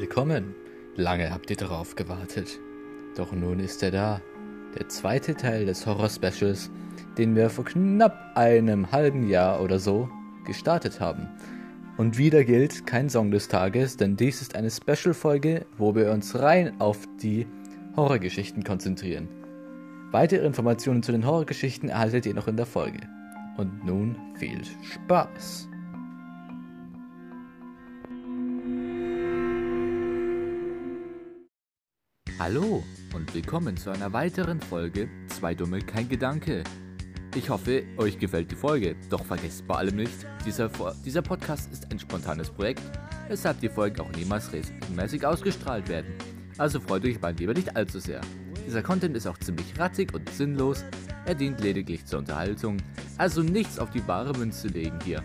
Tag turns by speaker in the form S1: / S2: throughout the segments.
S1: Willkommen. Lange habt ihr darauf gewartet. Doch nun ist er da. Der zweite Teil des Horror-Specials, den wir vor knapp einem halben Jahr oder so gestartet haben. Und wieder gilt kein Song des Tages, denn dies ist eine Special-Folge, wo wir uns rein auf die Horrorgeschichten konzentrieren. Weitere Informationen zu den Horrorgeschichten erhaltet ihr noch in der Folge. Und nun viel Spaß! Hallo und willkommen zu einer weiteren Folge Zwei Dumme, kein Gedanke. Ich hoffe, euch gefällt die Folge, doch vergesst bei allem nicht, dieser, dieser Podcast ist ein spontanes Projekt, weshalb die Folgen auch niemals regelmäßig ausgestrahlt werden. Also freut euch beim lieber nicht allzu sehr. Dieser Content ist auch ziemlich rattig und sinnlos, er dient lediglich zur Unterhaltung, also nichts auf die wahre Münze legen hier.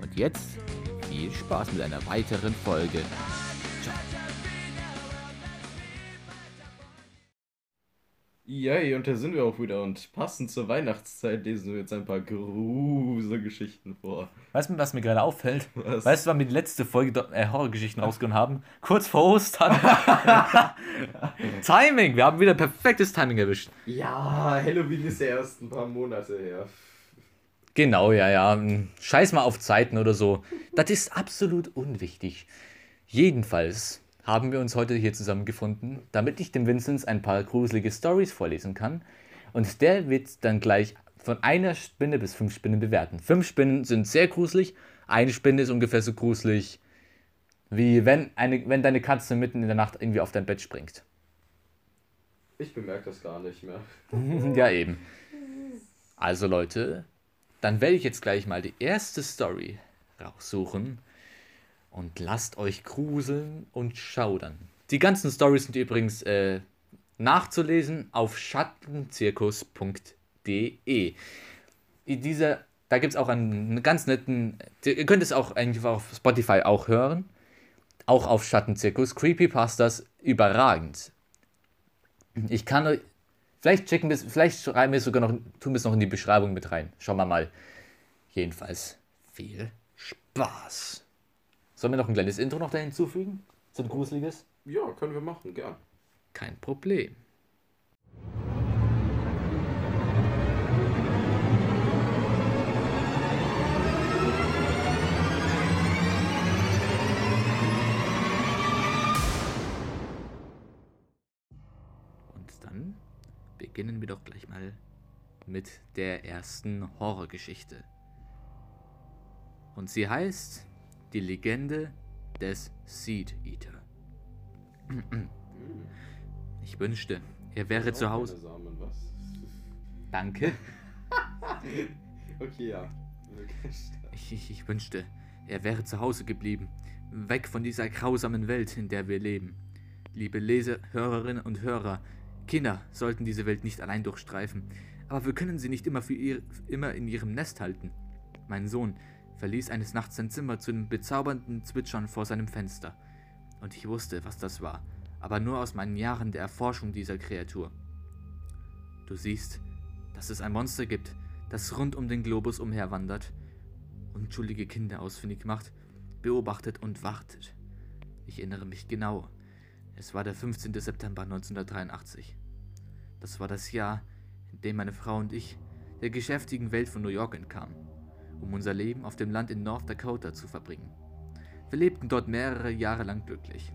S1: Und jetzt viel Spaß mit einer weiteren Folge.
S2: Yay, und da sind wir auch wieder. Und passend zur Weihnachtszeit lesen wir jetzt ein paar Gruselgeschichten vor.
S1: Weißt du, was mir gerade auffällt? Was? Weißt du, wann wir die letzte Folge äh, Horrorgeschichten rausgehauen haben? Kurz vor Ostern. Timing! Wir haben wieder perfektes Timing erwischt.
S2: Ja, Halloween ist ja erst ein paar Monate her.
S1: Genau, ja, ja. Scheiß mal auf Zeiten oder so. Das ist absolut unwichtig. Jedenfalls haben wir uns heute hier zusammengefunden, damit ich dem Vinzenz ein paar gruselige Stories vorlesen kann. Und der wird dann gleich von einer Spinne bis fünf Spinnen bewerten. Fünf Spinnen sind sehr gruselig, eine Spinne ist ungefähr so gruselig, wie wenn, eine, wenn deine Katze mitten in der Nacht irgendwie auf dein Bett springt.
S2: Ich bemerke das gar nicht mehr.
S1: ja, eben. Also Leute, dann werde ich jetzt gleich mal die erste Story raussuchen und lasst euch gruseln und schaudern. Die ganzen Stories sind übrigens äh, nachzulesen auf schattenzirkus.de. Dieser, da gibt es auch einen ganz netten, ihr könnt es auch eigentlich auf Spotify auch hören, auch auf Schattenzirkus. Creepypastas überragend. Ich kann vielleicht checken wir vielleicht schreiben wir es sogar noch, tun wir es noch in die Beschreibung mit rein. Schauen wir mal. Jedenfalls viel Spaß. Sollen wir noch ein kleines Intro noch da hinzufügen? So ein gruseliges?
S2: Ja, können wir machen, gern.
S1: Kein Problem. Und dann beginnen wir doch gleich mal mit der ersten Horrorgeschichte. Und sie heißt die Legende des Seed Eater. Ich wünschte, er wäre zu Hause.
S2: Samen?
S1: Danke.
S2: okay, ja.
S1: Ich, ich, ich wünschte, er wäre zu Hause geblieben. Weg von dieser grausamen Welt, in der wir leben. Liebe Leser, Hörerinnen und Hörer, Kinder sollten diese Welt nicht allein durchstreifen. Aber wir können sie nicht immer, für ihr, immer in ihrem Nest halten. Mein Sohn, verließ eines Nachts sein Zimmer zu dem bezaubernden Zwitschern vor seinem Fenster. Und ich wusste, was das war, aber nur aus meinen Jahren der Erforschung dieser Kreatur. Du siehst, dass es ein Monster gibt, das rund um den Globus umherwandert, unschuldige Kinder ausfindig macht, beobachtet und wartet. Ich erinnere mich genau. Es war der 15. September 1983. Das war das Jahr, in dem meine Frau und ich der geschäftigen Welt von New York entkamen um unser Leben auf dem Land in North Dakota zu verbringen. Wir lebten dort mehrere Jahre lang glücklich,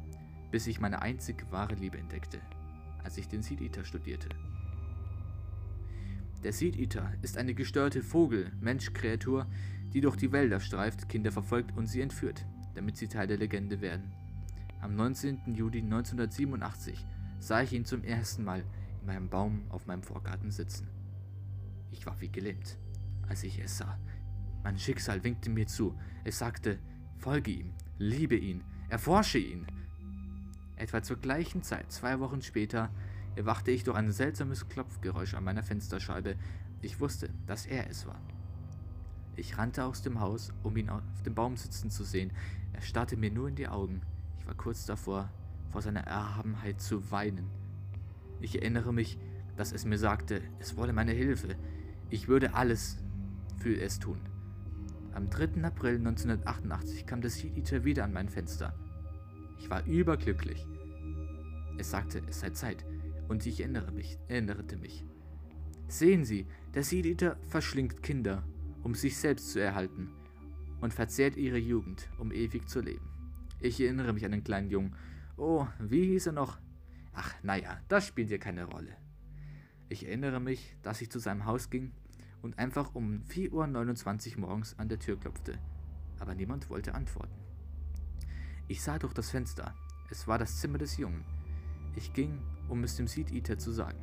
S1: bis ich meine einzig wahre Liebe entdeckte, als ich den Seed Eater studierte. Der Seed Eater ist eine gestörte Vogel-Mensch-Kreatur, die durch die Wälder streift, Kinder verfolgt und sie entführt, damit sie Teil der Legende werden. Am 19. Juli 1987 sah ich ihn zum ersten Mal in meinem Baum auf meinem Vorgarten sitzen. Ich war wie gelähmt, als ich es sah, mein Schicksal winkte mir zu. Es sagte, folge ihm, liebe ihn, erforsche ihn. Etwa zur gleichen Zeit, zwei Wochen später, erwachte ich durch ein seltsames Klopfgeräusch an meiner Fensterscheibe. Ich wusste, dass er es war. Ich rannte aus dem Haus, um ihn auf dem Baum sitzen zu sehen. Er starrte mir nur in die Augen. Ich war kurz davor, vor seiner Erhabenheit zu weinen. Ich erinnere mich, dass es mir sagte, es wolle meine Hilfe. Ich würde alles für es tun. Am 3. April 1988 kam das Seed Eater wieder an mein Fenster. Ich war überglücklich. Es sagte, es sei Zeit, und ich erinnere mich, erinnerte mich. Sehen Sie, der Seed verschlingt Kinder, um sich selbst zu erhalten, und verzehrt ihre Jugend, um ewig zu leben. Ich erinnere mich an den kleinen Jungen. Oh, wie hieß er noch? Ach, naja, das spielt ja keine Rolle. Ich erinnere mich, dass ich zu seinem Haus ging und einfach um 4.29 Uhr morgens an der Tür klopfte, aber niemand wollte antworten. Ich sah durch das Fenster. Es war das Zimmer des Jungen. Ich ging, um es dem Seed Eater zu sagen.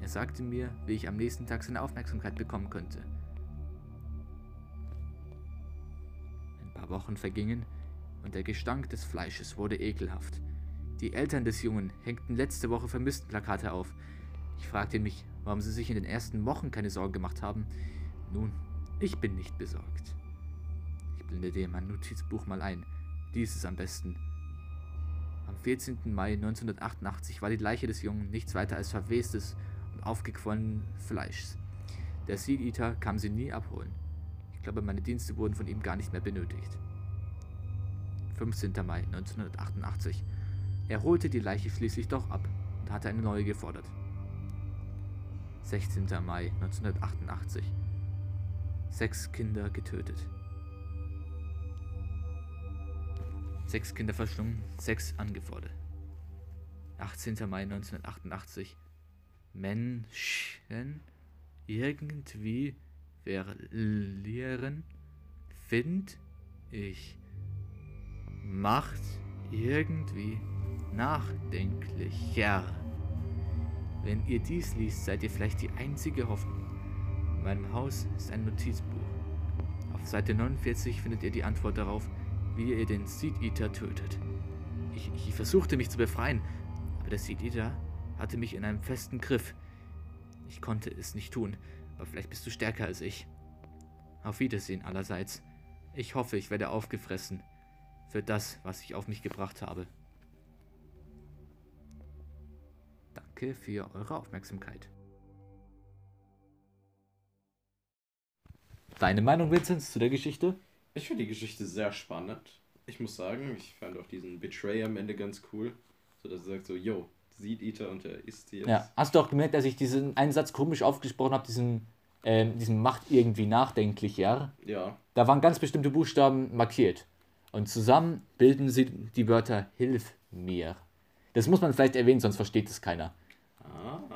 S1: Er sagte mir, wie ich am nächsten Tag seine Aufmerksamkeit bekommen könnte. Ein paar Wochen vergingen und der Gestank des Fleisches wurde ekelhaft. Die Eltern des Jungen hängten letzte Woche Vermisstenplakate auf. Ich fragte mich, warum sie sich in den ersten Wochen keine Sorgen gemacht haben. Nun, ich bin nicht besorgt. Ich blendete mein Notizbuch mal ein. Dies ist am besten. Am 14. Mai 1988 war die Leiche des Jungen nichts weiter als verwestes und aufgequollenes Fleisch. Der Seed Eater kam sie nie abholen. Ich glaube, meine Dienste wurden von ihm gar nicht mehr benötigt. 15. Mai 1988. Er holte die Leiche schließlich doch ab und hatte eine neue gefordert. 16. Mai 1988. Sechs Kinder getötet. Sechs Kinder verschlungen, sechs angefordert. 18. Mai 1988. Menschen irgendwie verlieren, find ich, macht irgendwie nachdenklicher. Wenn ihr dies liest, seid ihr vielleicht die einzige Hoffnung. In meinem Haus ist ein Notizbuch. Auf Seite 49 findet ihr die Antwort darauf, wie ihr den Seed Eater tötet. Ich, ich versuchte mich zu befreien, aber der Seed Eater hatte mich in einem festen Griff. Ich konnte es nicht tun, aber vielleicht bist du stärker als ich. Auf Wiedersehen allerseits. Ich hoffe, ich werde aufgefressen für das, was ich auf mich gebracht habe. Danke für eure Aufmerksamkeit. Deine Meinung, Vincent, zu der Geschichte?
S2: Ich finde die Geschichte sehr spannend. Ich muss sagen, ich fand auch diesen Betray am Ende ganz cool. So dass er sagt so, yo, Seed Eater und er isst jetzt.
S1: Ja, hast du auch gemerkt, dass ich diesen einen Satz komisch aufgesprochen habe, diesen, ähm, diesen macht irgendwie nachdenklich, ja?
S2: Ja.
S1: Da waren ganz bestimmte Buchstaben markiert. Und zusammen bilden sie die Wörter Hilf mir. Das muss man vielleicht erwähnen, sonst versteht es keiner.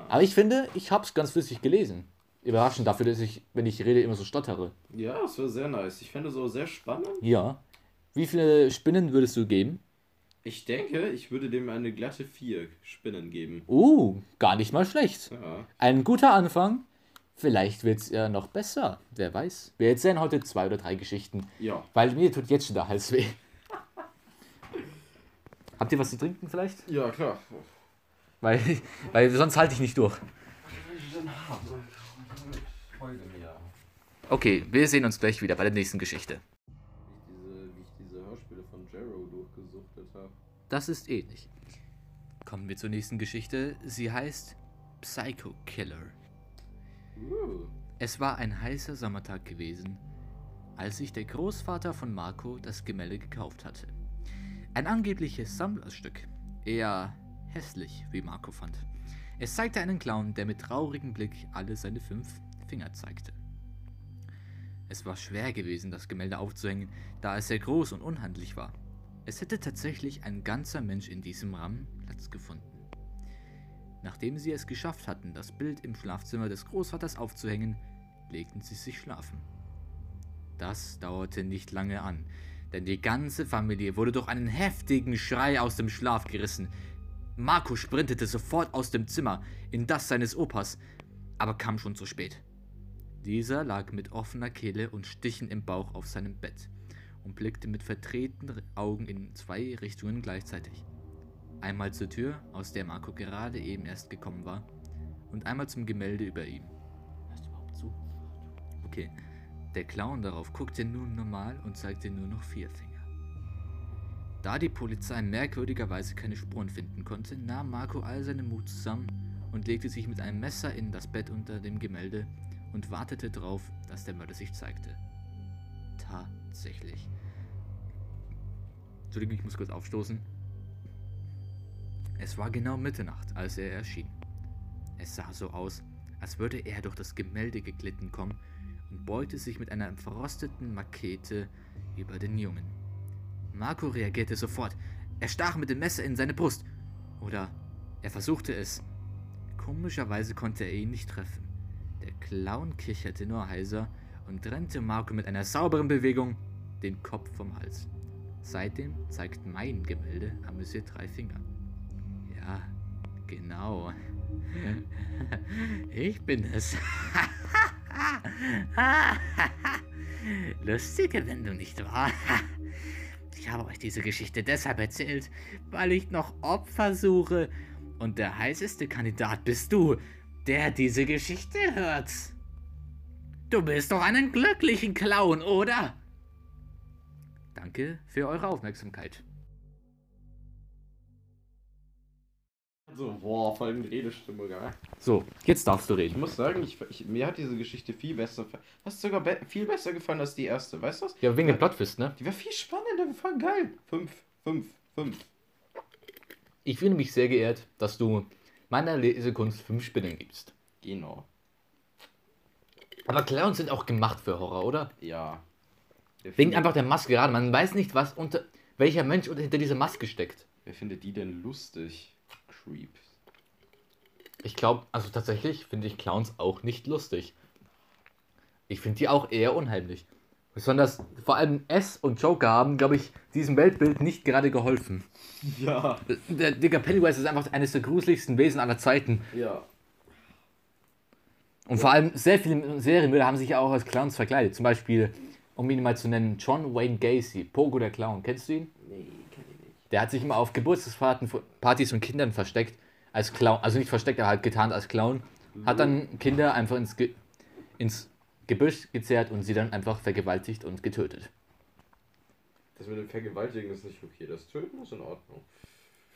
S1: Aber ich finde, ich habe es ganz flüssig gelesen. Überraschend dafür, dass ich, wenn ich rede, immer so stottere.
S2: Ja, es war sehr nice. Ich fände so sehr spannend.
S1: Ja. Wie viele Spinnen würdest du geben?
S2: Ich denke, ich würde dem eine glatte 4 Spinnen geben.
S1: Uh, gar nicht mal schlecht.
S2: Ja.
S1: Ein guter Anfang. Vielleicht wird es ja noch besser. Wer weiß. Wir erzählen heute zwei oder drei Geschichten.
S2: Ja.
S1: Weil mir tut jetzt schon der Hals weh. Habt ihr was zu trinken vielleicht?
S2: Ja, klar.
S1: Weil, weil sonst halte ich nicht durch. Okay, wir sehen uns gleich wieder bei der nächsten Geschichte.
S2: Wie ich diese, wie ich diese Hörspiele von Jarrow durchgesuchtet habe.
S1: Das ist ähnlich. Kommen wir zur nächsten Geschichte. Sie heißt Psycho Killer.
S2: Uh.
S1: Es war ein heißer Sommertag gewesen, als sich der Großvater von Marco das Gemälde gekauft hatte. Ein angebliches Sammlerstück. Eher hässlich, wie Marco fand. Es zeigte einen Clown, der mit traurigem Blick alle seine fünf Finger zeigte. Es war schwer gewesen, das Gemälde aufzuhängen, da es sehr groß und unhandlich war. Es hätte tatsächlich ein ganzer Mensch in diesem Rahmen Platz gefunden. Nachdem sie es geschafft hatten, das Bild im Schlafzimmer des Großvaters aufzuhängen, legten sie sich schlafen. Das dauerte nicht lange an, denn die ganze Familie wurde durch einen heftigen Schrei aus dem Schlaf gerissen. Marco sprintete sofort aus dem Zimmer in das seines Opas, aber kam schon zu spät. Dieser lag mit offener Kehle und Stichen im Bauch auf seinem Bett und blickte mit verdrehten Augen in zwei Richtungen gleichzeitig. Einmal zur Tür, aus der Marco gerade eben erst gekommen war, und einmal zum Gemälde über ihm. Hörst du überhaupt zu? Okay. Der Clown darauf guckte nun normal und zeigte nur noch vier Finger. Da die Polizei merkwürdigerweise keine Spuren finden konnte, nahm Marco all seinen Mut zusammen und legte sich mit einem Messer in das Bett unter dem Gemälde und wartete darauf, dass der Mörder sich zeigte. Tatsächlich. Entschuldigung, ich muss kurz aufstoßen. Es war genau Mitternacht, als er erschien. Es sah so aus, als würde er durch das Gemälde geglitten kommen und beugte sich mit einer verrosteten Makete über den Jungen. Marco reagierte sofort. Er stach mit dem Messer in seine Brust. Oder er versuchte es. Komischerweise konnte er ihn nicht treffen. Der Clown kicherte nur heiser und trennte Marco mit einer sauberen Bewegung den Kopf vom Hals. Seitdem zeigt mein Gemälde amüsiert drei Finger. Ja, genau. Ich bin es. Lustige Wendung, nicht wahr? Ich habe euch diese Geschichte deshalb erzählt, weil ich noch Opfer suche. Und der heißeste Kandidat bist du, der diese Geschichte hört. Du bist doch einen glücklichen Clown, oder? Danke für eure Aufmerksamkeit.
S2: So, boah, voll in Redestimme, geil.
S1: So, jetzt darfst du
S2: Ich
S1: reden.
S2: muss sagen, ich, ich, mir hat diese Geschichte viel besser, fast sogar be viel besser gefallen als die erste, weißt du was?
S1: Ja, wegen dem Plotfist, ne?
S2: Die war viel spannender, voll geil. Fünf, fünf, fünf.
S1: Ich fühle mich sehr geehrt, dass du meiner Lesekunst fünf Spinnen gibst.
S2: Genau.
S1: Aber Clowns sind auch gemacht für Horror, oder?
S2: Ja. Wer
S1: Wegen einfach der Maske gerade. Man weiß nicht, was unter welcher Mensch unter hinter dieser Maske steckt.
S2: Wer findet die denn lustig? Creeps.
S1: Ich glaube, also tatsächlich finde ich Clowns auch nicht lustig. Ich finde die auch eher unheimlich. Besonders vor allem S und Joker haben, glaube ich, diesem Weltbild nicht gerade geholfen.
S2: Ja.
S1: Der Digga Pennywise ist einfach eines der gruseligsten Wesen aller Zeiten.
S2: Ja.
S1: Und vor allem sehr viele Serienmörder haben sich ja auch als Clowns verkleidet. Zum Beispiel, um ihn mal zu nennen, John Wayne Gacy, Pogo der Clown. Kennst du ihn?
S2: Nee.
S1: Der hat sich immer auf Geburtstagspartys von Kindern versteckt als Clown. Also nicht versteckt, aber halt getarnt als Clown. Hat dann Kinder einfach ins, Ge ins Gebüsch gezerrt und sie dann einfach vergewaltigt und getötet.
S2: Das mit dem Vergewaltigen ist nicht okay. Das Töten ist in Ordnung.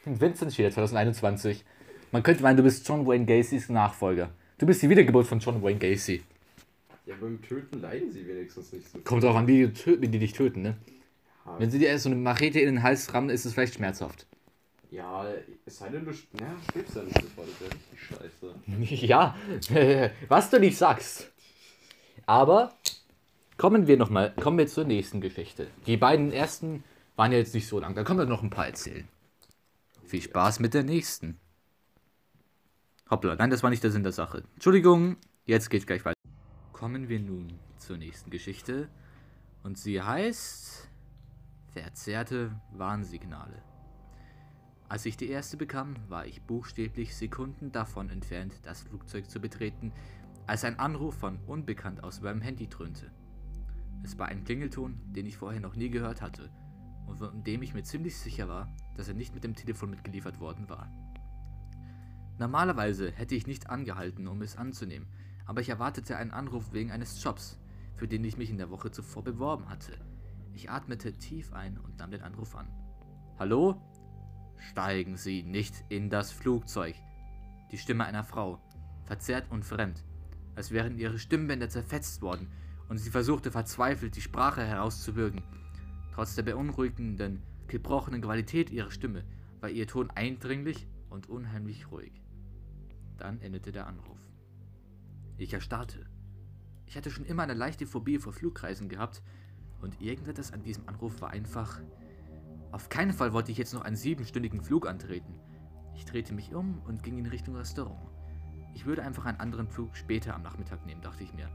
S1: Vincent Schiller 2021. Man könnte meinen, du bist John Wayne Gacys Nachfolger. Du bist die Wiedergeburt von John Wayne Gacy.
S2: Ja, beim Töten leiden sie wenigstens nicht so.
S1: Kommt auch an, wie die, die dich töten, ne?
S2: Ja,
S1: Wenn sie dir erst so eine Machete in den Hals rammen, ist es vielleicht schmerzhaft.
S2: ja es sei denn, du ja, stirbst ja nicht sofort. Das wäre richtig scheiße.
S1: Ja, was du nicht sagst. Aber kommen wir noch mal, kommen wir zur nächsten Geschichte. Die beiden ersten waren ja jetzt nicht so lang, da können wir noch ein paar erzählen. Viel Spaß mit der nächsten. Hoppla, nein, das war nicht der Sinn der Sache. Entschuldigung, jetzt geht's gleich weiter. Kommen wir nun zur nächsten Geschichte. Und sie heißt Verzerrte Warnsignale. Als ich die erste bekam, war ich buchstäblich Sekunden davon entfernt, das Flugzeug zu betreten, als ein Anruf von Unbekannt aus meinem Handy dröhnte. Es war ein Klingelton, den ich vorher noch nie gehört hatte und von dem ich mir ziemlich sicher war, dass er nicht mit dem Telefon mitgeliefert worden war. Normalerweise hätte ich nicht angehalten, um es anzunehmen, aber ich erwartete einen Anruf wegen eines Jobs, für den ich mich in der Woche zuvor beworben hatte. Ich atmete tief ein und nahm den Anruf an. Hallo? Steigen Sie nicht in das Flugzeug. Die Stimme einer Frau, verzerrt und fremd, als wären ihre Stimmbänder zerfetzt worden und sie versuchte verzweifelt die Sprache herauszubürgen. Trotz der beunruhigenden, gebrochenen Qualität ihrer Stimme war ihr Ton eindringlich und unheimlich ruhig. Dann endete der Anruf. Ich erstarrte. Ich hatte schon immer eine leichte Phobie vor Flugreisen gehabt und irgendetwas an diesem Anruf war einfach auf keinen Fall wollte ich jetzt noch einen siebenstündigen Flug antreten. Ich drehte mich um und ging in Richtung Restaurant. Ich würde einfach einen anderen Flug später am Nachmittag nehmen, dachte ich mir.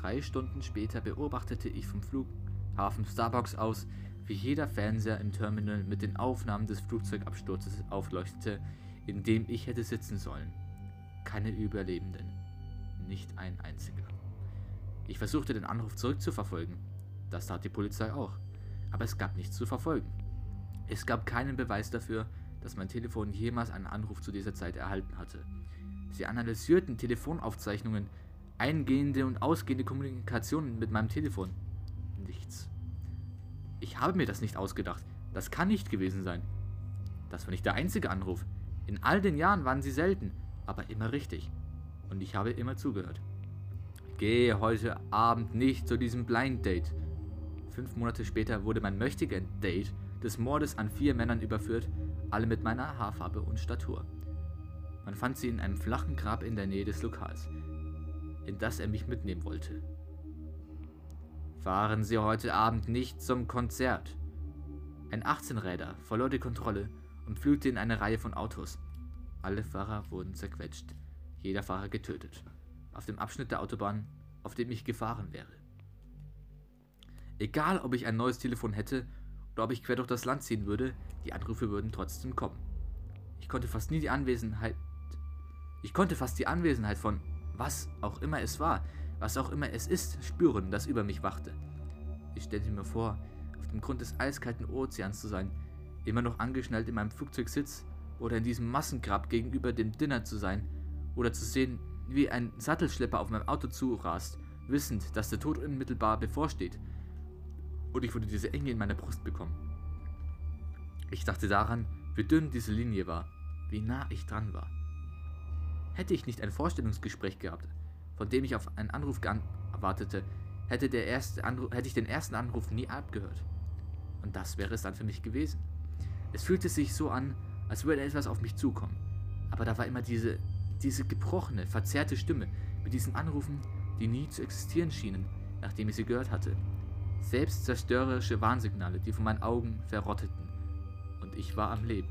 S1: Drei Stunden später beobachtete ich vom Flughafen Starbucks aus, wie jeder Fernseher im Terminal mit den Aufnahmen des Flugzeugabsturzes aufleuchtete, in dem ich hätte sitzen sollen. Keine Überlebenden. Nicht ein einziger. Ich versuchte den Anruf zurückzuverfolgen. Das tat die Polizei auch aber es gab nichts zu verfolgen. Es gab keinen Beweis dafür, dass mein Telefon jemals einen Anruf zu dieser Zeit erhalten hatte. Sie analysierten Telefonaufzeichnungen, eingehende und ausgehende Kommunikationen mit meinem Telefon. Nichts. Ich habe mir das nicht ausgedacht. Das kann nicht gewesen sein. Das war nicht der einzige Anruf. In all den Jahren waren sie selten, aber immer richtig. Und ich habe immer zugehört. Gehe heute Abend nicht zu diesem Blind Date. Fünf Monate später wurde mein Möchtegern-Date des Mordes an vier Männern überführt, alle mit meiner Haarfarbe und Statur. Man fand sie in einem flachen Grab in der Nähe des Lokals, in das er mich mitnehmen wollte. Fahren Sie heute Abend nicht zum Konzert. Ein 18-Räder verlor die Kontrolle und pflügte in eine Reihe von Autos. Alle Fahrer wurden zerquetscht, jeder Fahrer getötet. Auf dem Abschnitt der Autobahn, auf dem ich gefahren wäre. Egal, ob ich ein neues Telefon hätte oder ob ich quer durch das Land ziehen würde, die Anrufe würden trotzdem kommen. Ich konnte fast nie die Anwesenheit. Ich konnte fast die Anwesenheit von was auch immer es war, was auch immer es ist, spüren, das über mich wachte. Ich stellte mir vor, auf dem Grund des eiskalten Ozeans zu sein, immer noch angeschnallt in meinem Flugzeug sitz oder in diesem Massengrab gegenüber dem Dinner zu sein oder zu sehen, wie ein Sattelschlepper auf meinem Auto zurast, wissend, dass der Tod unmittelbar bevorsteht. Und ich würde diese Enge in meiner Brust bekommen. Ich dachte daran, wie dünn diese Linie war, wie nah ich dran war. Hätte ich nicht ein Vorstellungsgespräch gehabt, von dem ich auf einen Anruf erwartete, hätte, der erste Anruf, hätte ich den ersten Anruf nie abgehört. Und das wäre es dann für mich gewesen. Es fühlte sich so an, als würde etwas auf mich zukommen. Aber da war immer diese, diese gebrochene, verzerrte Stimme mit diesen Anrufen, die nie zu existieren schienen, nachdem ich sie gehört hatte. Selbstzerstörerische Warnsignale, die von meinen Augen verrotteten. Und ich war am Leben.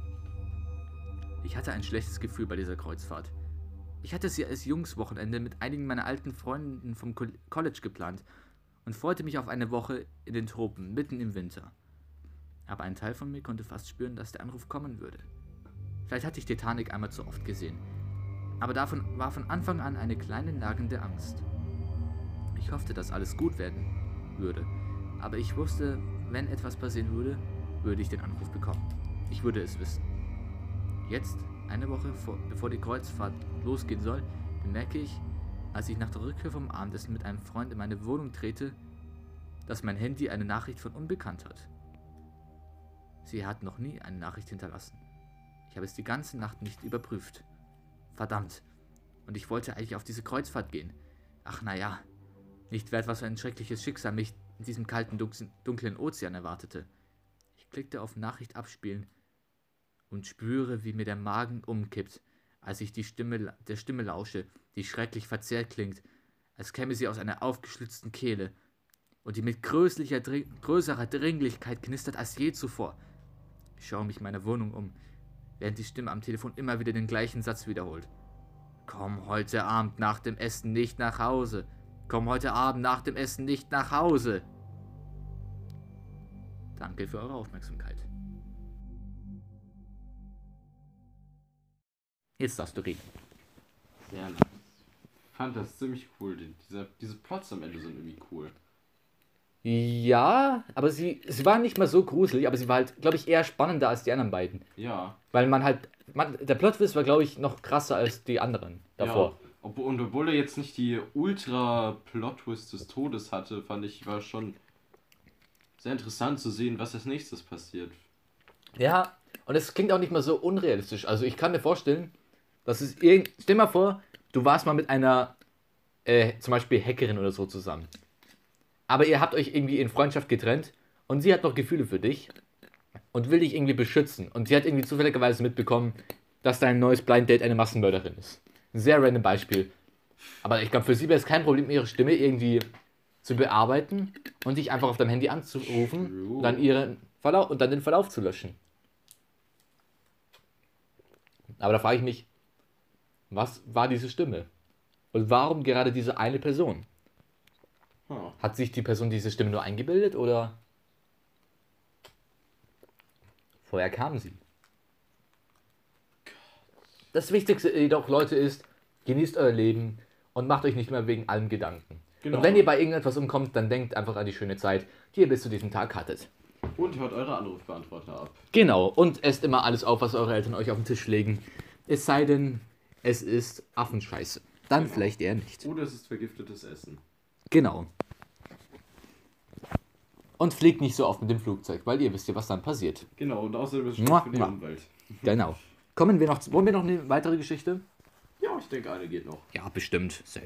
S1: Ich hatte ein schlechtes Gefühl bei dieser Kreuzfahrt. Ich hatte sie als Jungswochenende mit einigen meiner alten Freunden vom College geplant und freute mich auf eine Woche in den Tropen, mitten im Winter. Aber ein Teil von mir konnte fast spüren, dass der Anruf kommen würde. Vielleicht hatte ich Titanic einmal zu oft gesehen. Aber davon war von Anfang an eine kleine nagende Angst. Ich hoffte, dass alles gut werden würde. Aber ich wusste, wenn etwas passieren würde, würde ich den Anruf bekommen. Ich würde es wissen. Jetzt, eine Woche vor, bevor die Kreuzfahrt losgehen soll, bemerke ich, als ich nach der Rückkehr vom Abendessen mit einem Freund in meine Wohnung trete, dass mein Handy eine Nachricht von Unbekannt hat. Sie hat noch nie eine Nachricht hinterlassen. Ich habe es die ganze Nacht nicht überprüft. Verdammt. Und ich wollte eigentlich auf diese Kreuzfahrt gehen. Ach naja, nicht wert, was für ein schreckliches Schicksal mich in diesem kalten, dunklen Ozean erwartete. Ich klickte auf Nachricht abspielen und spüre, wie mir der Magen umkippt, als ich die Stimme, der Stimme lausche, die schrecklich verzerrt klingt, als käme sie aus einer aufgeschlitzten Kehle und die mit größlicher, größerer Dringlichkeit knistert als je zuvor. Ich schaue mich in meiner Wohnung um, während die Stimme am Telefon immer wieder den gleichen Satz wiederholt. Komm heute Abend nach dem Essen nicht nach Hause. Komm heute Abend nach dem Essen nicht nach Hause. Danke für eure Aufmerksamkeit. Jetzt darfst du reden.
S2: Sehr nice. Ich fand das ziemlich cool. Diese, diese Plots am Ende sind irgendwie cool.
S1: Ja, aber sie, sie war nicht mal so gruselig, aber sie war halt, glaube ich, eher spannender als die anderen beiden.
S2: Ja.
S1: Weil man halt, man, der Plotwist war, glaube ich, noch krasser als die anderen davor.
S2: Ja, und obwohl er jetzt nicht die Ultra-Plot-Twist des Todes hatte, fand ich, war schon sehr interessant zu sehen, was als nächstes passiert.
S1: Ja, und es klingt auch nicht mal so unrealistisch. Also ich kann mir vorstellen, dass es irgend... Stell mal vor, du warst mal mit einer, äh, zum Beispiel Hackerin oder so zusammen aber ihr habt euch irgendwie in Freundschaft getrennt und sie hat noch Gefühle für dich und will dich irgendwie beschützen. Und sie hat irgendwie zufälligerweise mitbekommen, dass dein neues Blind Date eine Massenmörderin ist. Ein sehr random Beispiel. Aber ich glaube, für sie wäre es kein Problem, ihre Stimme irgendwie zu bearbeiten und dich einfach auf deinem Handy anzurufen und dann, ihren Verlauf, und dann den Verlauf zu löschen. Aber da frage ich mich, was war diese Stimme? Und warum gerade diese eine Person? Hat sich die Person diese Stimme nur eingebildet oder vorher kam sie? Das Wichtigste jedoch, Leute, ist, genießt euer Leben und macht euch nicht mehr wegen allem Gedanken. Genau. Und wenn ihr bei irgendetwas umkommt, dann denkt einfach an die schöne Zeit, die ihr bis zu diesem Tag hattet.
S2: Und hört eure Anrufbeantworter ab.
S1: Genau, und esst immer alles auf, was eure Eltern euch auf den Tisch legen. Es sei denn, es ist Affenscheiße. Dann genau. vielleicht eher nicht.
S2: Oder es ist vergiftetes Essen.
S1: Genau. Und fliegt nicht so oft mit dem Flugzeug, weil ihr wisst ja, was dann passiert.
S2: Genau, und außerdem ist es schlecht für die Umwelt.
S1: Genau. Kommen wir noch, wollen wir noch eine weitere Geschichte?
S2: Ja, ich denke, eine geht noch.
S1: Ja, bestimmt. Safe.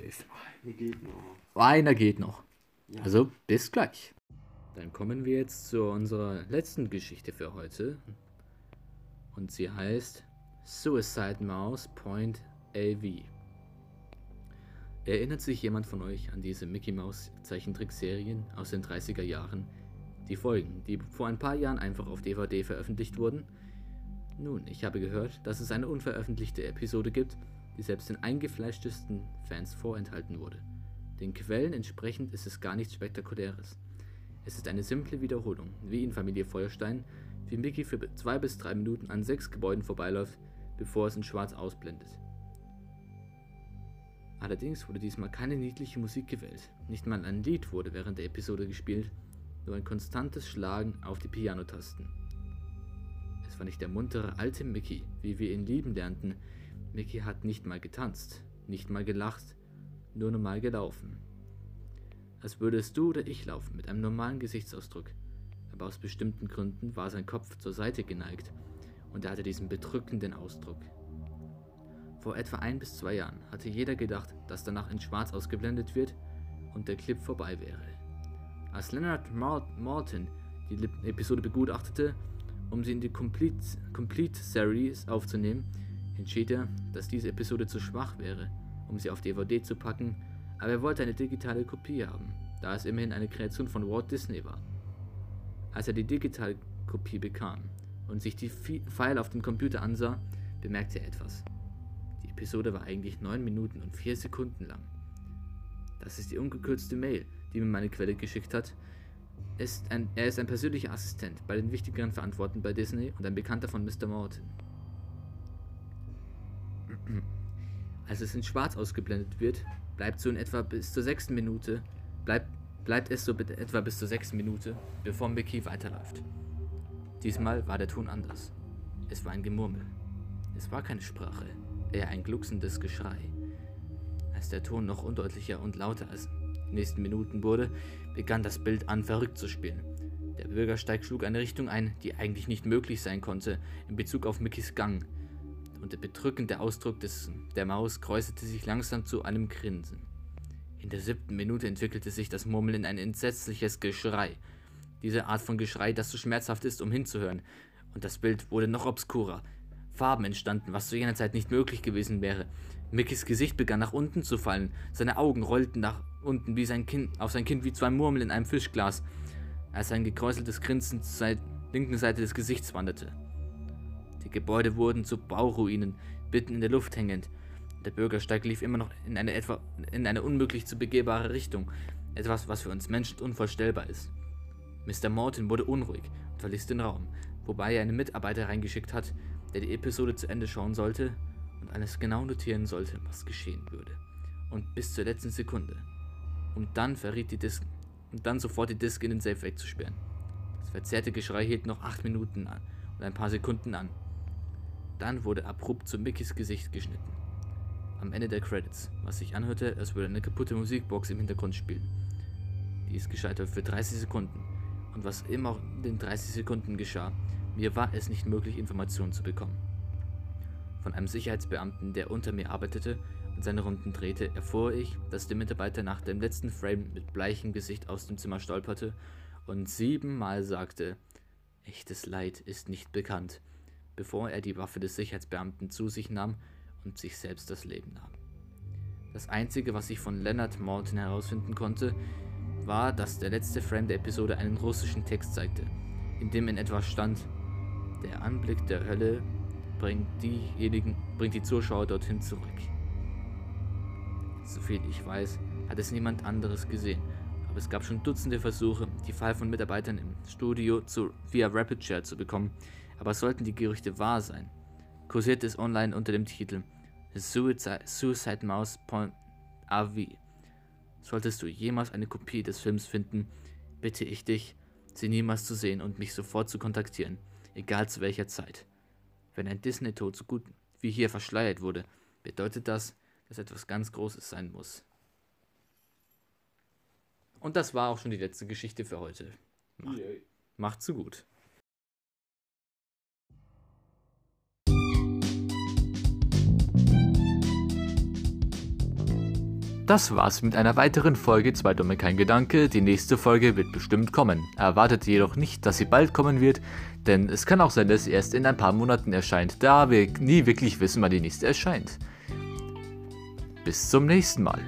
S2: Eine geht noch.
S1: Einer geht noch. Ja. Also, bis gleich. Dann kommen wir jetzt zu unserer letzten Geschichte für heute. und sie heißt Suicide Mouse Point AV. Erinnert sich jemand von euch an diese Mickey Mouse Zeichentrickserien aus den 30er Jahren? Die Folgen, die vor ein paar Jahren einfach auf DVD veröffentlicht wurden? Nun, ich habe gehört, dass es eine unveröffentlichte Episode gibt, die selbst den eingefleischtesten Fans vorenthalten wurde. Den Quellen entsprechend ist es gar nichts Spektakuläres. Es ist eine simple Wiederholung, wie in Familie Feuerstein, wie Mickey für zwei bis drei Minuten an sechs Gebäuden vorbeiläuft, bevor es in schwarz ausblendet. Allerdings wurde diesmal keine niedliche Musik gewählt. Nicht mal ein Lied wurde während der Episode gespielt, nur ein konstantes Schlagen auf die Pianotasten. War nicht der muntere alte Mickey, wie wir ihn lieben lernten. Mickey hat nicht mal getanzt, nicht mal gelacht, nur normal gelaufen. Als würdest du oder ich laufen mit einem normalen Gesichtsausdruck. Aber aus bestimmten Gründen war sein Kopf zur Seite geneigt und er hatte diesen bedrückenden Ausdruck. Vor etwa ein bis zwei Jahren hatte jeder gedacht, dass danach in Schwarz ausgeblendet wird und der Clip vorbei wäre. Als Leonard Maltin die Episode begutachtete, um sie in die Complete, Complete Series aufzunehmen, entschied er, dass diese Episode zu schwach wäre, um sie auf DVD zu packen, aber er wollte eine digitale Kopie haben, da es immerhin eine Kreation von Walt Disney war. Als er die digitale Kopie bekam und sich die File auf dem Computer ansah, bemerkte er etwas. Episode war eigentlich 9 Minuten und 4 Sekunden lang. Das ist die ungekürzte Mail, die mir meine Quelle geschickt hat. Ist ein, er ist ein persönlicher Assistent bei den wichtigeren Verantwortlichen bei Disney und ein Bekannter von Mr. Morton. Als es in schwarz ausgeblendet wird, bleibt so in etwa bis zur sechsten Minute, bleibt, bleibt es so etwa bis zur sechsten Minute, bevor Mickey weiterläuft. Diesmal war der Ton anders. Es war ein Gemurmel. Es war keine Sprache eher ein glucksendes Geschrei. Als der Ton noch undeutlicher und lauter als nächsten Minuten wurde, begann das Bild an, verrückt zu spielen. Der Bürgersteig schlug eine Richtung ein, die eigentlich nicht möglich sein konnte in Bezug auf Mickys Gang, und der bedrückende Ausdruck des, der Maus kräuselte sich langsam zu einem Grinsen. In der siebten Minute entwickelte sich das Murmeln in ein entsetzliches Geschrei. Diese Art von Geschrei, das zu so schmerzhaft ist, um hinzuhören, und das Bild wurde noch obskurer, Farben entstanden, was zu jener Zeit nicht möglich gewesen wäre. Mickys Gesicht begann nach unten zu fallen, seine Augen rollten nach unten wie sein kind, auf sein Kind wie zwei Murmeln in einem Fischglas, als ein gekräuseltes Grinsen zur linken Seite des Gesichts wanderte. Die Gebäude wurden zu Bauruinen, mitten in der Luft hängend. Der Bürgersteig lief immer noch in eine, etwa, in eine unmöglich zu begehbare Richtung, etwas, was für uns Menschen unvorstellbar ist. Mr. Morton wurde unruhig und verließ den Raum, wobei er einen Mitarbeiter reingeschickt hat, der die Episode zu Ende schauen sollte und alles genau notieren sollte, was geschehen würde. Und bis zur letzten Sekunde. Und dann verriet die Disk und dann sofort die Disk in den Safe wegzusperren. Das verzerrte Geschrei hielt noch 8 Minuten an und ein paar Sekunden an. Dann wurde abrupt zu Mickys Gesicht geschnitten. Am Ende der Credits, was sich anhörte, als würde eine kaputte Musikbox im Hintergrund spielen. Die ist gescheitert für 30 Sekunden. Und was immer in den 30 Sekunden geschah, mir war es nicht möglich, Informationen zu bekommen. Von einem Sicherheitsbeamten, der unter mir arbeitete und seine Runden drehte, erfuhr ich, dass der Mitarbeiter nach dem letzten Frame mit bleichem Gesicht aus dem Zimmer stolperte und siebenmal sagte, echtes Leid ist nicht bekannt, bevor er die Waffe des Sicherheitsbeamten zu sich nahm und sich selbst das Leben nahm. Das Einzige, was ich von Leonard Morton herausfinden konnte, war, dass der letzte Frame der Episode einen russischen Text zeigte, in dem in etwa stand, der Anblick der Hölle bringt diejenigen, bringt die Zuschauer dorthin zurück. Soviel ich weiß, hat es niemand anderes gesehen, aber es gab schon Dutzende Versuche, die File von Mitarbeitern im Studio zu, via Rapid Share zu bekommen, aber sollten die Gerüchte wahr sein, kursiert es online unter dem Titel Suicide, Suicide Mouse AV. Solltest du jemals eine Kopie des Films finden, bitte ich dich, sie niemals zu sehen und mich sofort zu kontaktieren egal zu welcher Zeit. Wenn ein Disney-Tod so gut wie hier verschleiert wurde, bedeutet das, dass etwas ganz Großes sein muss. Und das war auch schon die letzte Geschichte für heute. Macht, macht's gut. Das war's mit einer weiteren Folge Zwei Dumme kein Gedanke. Die nächste Folge wird bestimmt kommen. Erwartet jedoch nicht, dass sie bald kommen wird, denn es kann auch sein, dass sie erst in ein paar Monaten erscheint, da wir nie wirklich wissen, wann die nächste erscheint. Bis zum nächsten Mal.